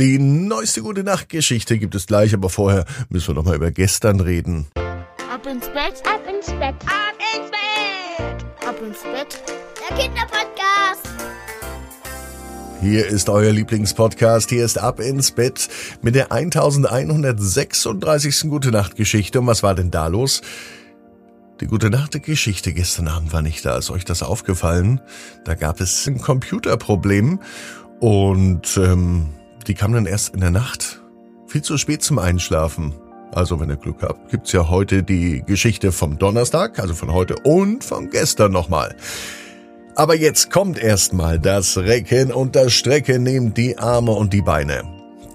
Die neueste gute Nachtgeschichte gibt es gleich, aber vorher müssen wir noch mal über gestern reden. Ab ins Bett, ab ins Bett, ab ins Bett, ab ins Bett. Der Kinderpodcast. Hier ist euer Lieblingspodcast. Hier ist Ab ins Bett mit der 1136. Gute Nacht Geschichte. Und was war denn da los? Die Gute Nacht Geschichte gestern Abend war nicht da. Ist euch das aufgefallen? Da gab es ein Computerproblem und ähm, die kam dann erst in der Nacht. Viel zu spät zum Einschlafen. Also wenn ihr Glück habt, gibt's ja heute die Geschichte vom Donnerstag, also von heute und von gestern nochmal. Aber jetzt kommt erstmal das Recken und das Strecken. Nehmt die Arme und die Beine,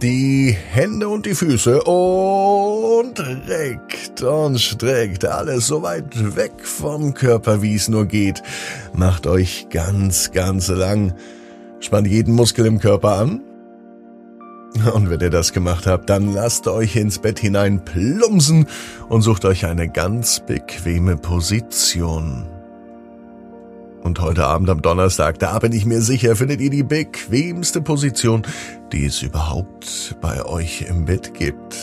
die Hände und die Füße und reckt und streckt alles so weit weg vom Körper, wie es nur geht. Macht euch ganz, ganz lang. Spannt jeden Muskel im Körper an. Und wenn ihr das gemacht habt, dann lasst euch ins Bett hinein plumpsen und sucht euch eine ganz bequeme Position. Und heute Abend am Donnerstag, da bin ich mir sicher, findet ihr die bequemste Position, die es überhaupt bei euch im Bett gibt.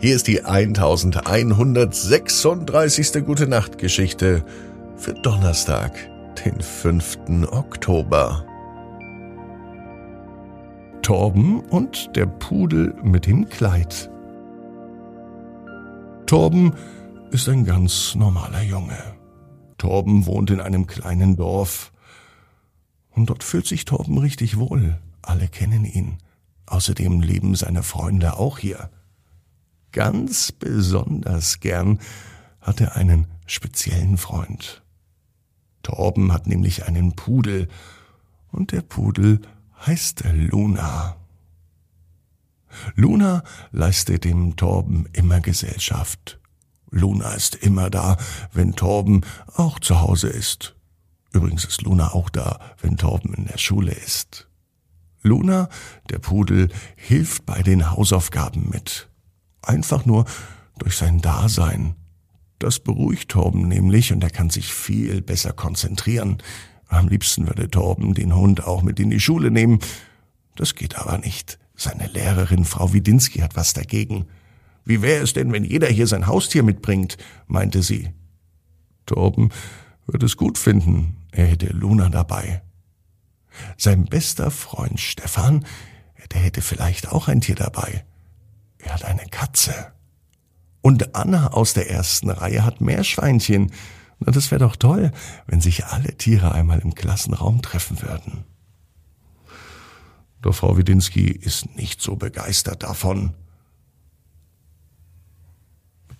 Hier ist die 1136. Gute Nacht Geschichte für Donnerstag, den 5. Oktober. Torben und der Pudel mit dem Kleid. Torben ist ein ganz normaler Junge. Torben wohnt in einem kleinen Dorf. Und dort fühlt sich Torben richtig wohl. Alle kennen ihn. Außerdem leben seine Freunde auch hier. Ganz besonders gern hat er einen speziellen Freund. Torben hat nämlich einen Pudel und der Pudel heißt Luna. Luna leistet dem Torben immer Gesellschaft. Luna ist immer da, wenn Torben auch zu Hause ist. Übrigens ist Luna auch da, wenn Torben in der Schule ist. Luna, der Pudel, hilft bei den Hausaufgaben mit. Einfach nur durch sein Dasein. Das beruhigt Torben nämlich und er kann sich viel besser konzentrieren. Am liebsten würde Torben den Hund auch mit in die Schule nehmen. Das geht aber nicht. Seine Lehrerin Frau Widinski hat was dagegen. Wie wäre es denn, wenn jeder hier sein Haustier mitbringt? meinte sie. Torben würde es gut finden, er hätte Luna dabei. Sein bester Freund Stefan, der hätte vielleicht auch ein Tier dabei. Er hat eine Katze. Und Anna aus der ersten Reihe hat Meerschweinchen. Na, das wäre doch toll, wenn sich alle Tiere einmal im Klassenraum treffen würden. Doch Frau Widinski ist nicht so begeistert davon.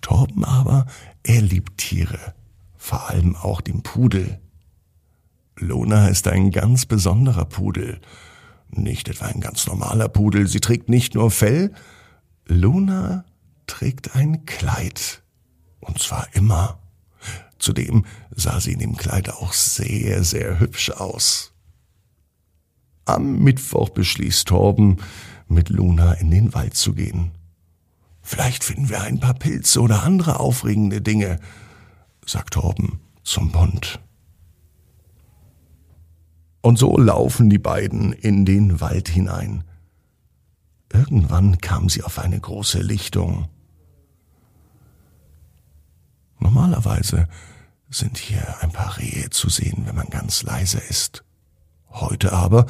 Torben aber, er liebt Tiere, vor allem auch den Pudel. Lona ist ein ganz besonderer Pudel, nicht etwa ein ganz normaler Pudel. Sie trägt nicht nur Fell, Luna trägt ein Kleid. Und zwar immer. Zudem sah sie in dem Kleid auch sehr, sehr hübsch aus. Am Mittwoch beschließt Torben, mit Luna in den Wald zu gehen. Vielleicht finden wir ein paar Pilze oder andere aufregende Dinge, sagt Torben zum Bund. Und so laufen die beiden in den Wald hinein. Irgendwann kamen sie auf eine große Lichtung. Normalerweise sind hier ein paar Rehe zu sehen, wenn man ganz leise ist. Heute aber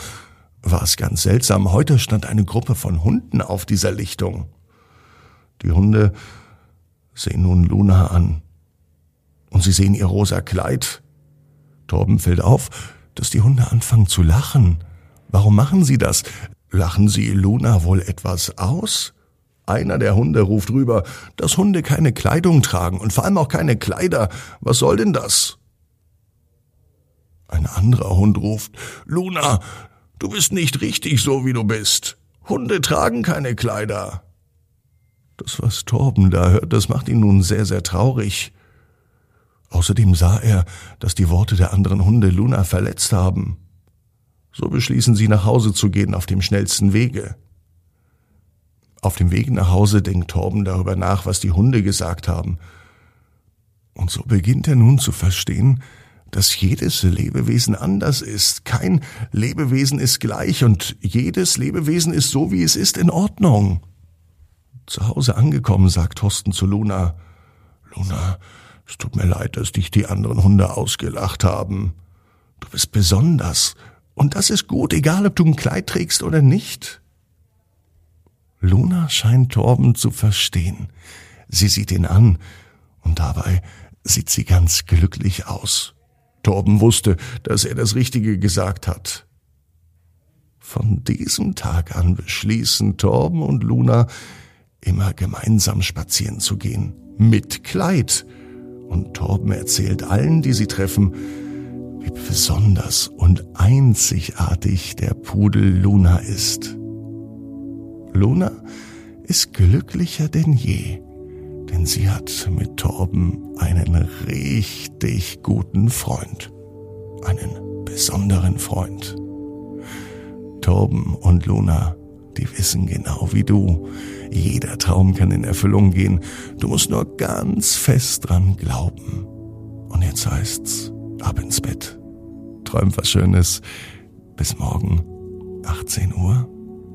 war es ganz seltsam. Heute stand eine Gruppe von Hunden auf dieser Lichtung. Die Hunde sehen nun Luna an. Und sie sehen ihr rosa Kleid. Torben fällt auf, dass die Hunde anfangen zu lachen. Warum machen sie das? Lachen sie Luna wohl etwas aus? Einer der Hunde ruft rüber, dass Hunde keine Kleidung tragen und vor allem auch keine Kleider. Was soll denn das? Ein anderer Hund ruft, Luna, du bist nicht richtig so, wie du bist. Hunde tragen keine Kleider. Das, was Torben da hört, das macht ihn nun sehr, sehr traurig. Außerdem sah er, dass die Worte der anderen Hunde Luna verletzt haben. So beschließen sie nach Hause zu gehen auf dem schnellsten Wege. Auf dem Weg nach Hause denkt Torben darüber nach, was die Hunde gesagt haben. Und so beginnt er nun zu verstehen, dass jedes Lebewesen anders ist. Kein Lebewesen ist gleich und jedes Lebewesen ist so, wie es ist, in Ordnung. Zu Hause angekommen, sagt Thorsten zu Luna. Luna, es tut mir leid, dass dich die anderen Hunde ausgelacht haben. Du bist besonders. Und das ist gut, egal ob du ein Kleid trägst oder nicht. Luna scheint Torben zu verstehen. Sie sieht ihn an und dabei sieht sie ganz glücklich aus. Torben wusste, dass er das Richtige gesagt hat. Von diesem Tag an beschließen Torben und Luna, immer gemeinsam spazieren zu gehen. Mit Kleid. Und Torben erzählt allen, die sie treffen, wie besonders und einzigartig der Pudel Luna ist. Luna ist glücklicher denn je denn sie hat mit Torben einen richtig guten Freund, einen besonderen Freund. Torben und Luna, die wissen genau wie du, jeder Traum kann in Erfüllung gehen, du musst nur ganz fest dran glauben. Und jetzt heißt's, ab ins Bett. Träum was Schönes. Bis morgen, 18 Uhr,